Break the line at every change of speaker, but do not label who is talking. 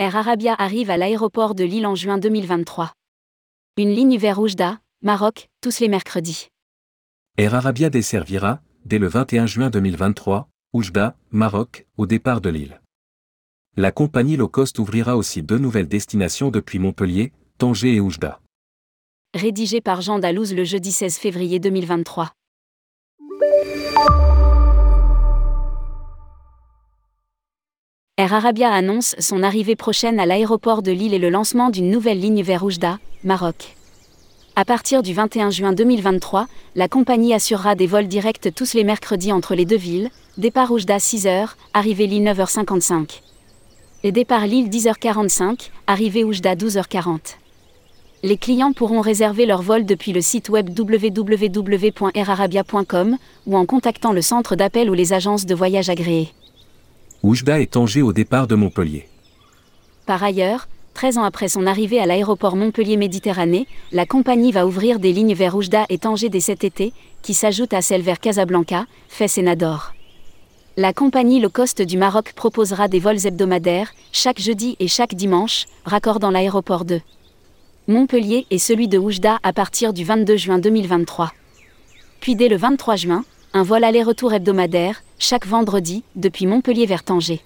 Air Arabia arrive à l'aéroport de Lille en juin 2023. Une ligne vers Oujda, Maroc, tous les mercredis.
Air Arabia desservira, dès le 21 juin 2023, Oujda, Maroc, au départ de Lille. La compagnie low cost ouvrira aussi deux nouvelles destinations depuis Montpellier, Tanger et Oujda.
Rédigé par Jean Dalouse le jeudi 16 février 2023. Air Arabia annonce son arrivée prochaine à l'aéroport de Lille et le lancement d'une nouvelle ligne vers Oujda, Maroc. À partir du 21 juin 2023, la compagnie assurera des vols directs tous les mercredis entre les deux villes, départ Oujda 6h, arrivée Lille 9h55. Et départ Lille 10h45, arrivée Oujda 12h40. Les clients pourront réserver leur vol depuis le site web www.airarabia.com ou en contactant le centre d'appel ou les agences de voyage agréées.
Oujda et Tanger au départ de Montpellier.
Par ailleurs, 13 ans après son arrivée à l'aéroport Montpellier-Méditerranée, la compagnie va ouvrir des lignes vers Oujda et Tanger dès cet été, qui s'ajoutent à celles vers Casablanca, Fès et. La compagnie low cost du Maroc proposera des vols hebdomadaires, chaque jeudi et chaque dimanche, raccordant l'aéroport de Montpellier et celui de Oujda à partir du 22 juin 2023. Puis dès le 23 juin, un vol aller-retour hebdomadaire, chaque vendredi, depuis Montpellier vers Tanger.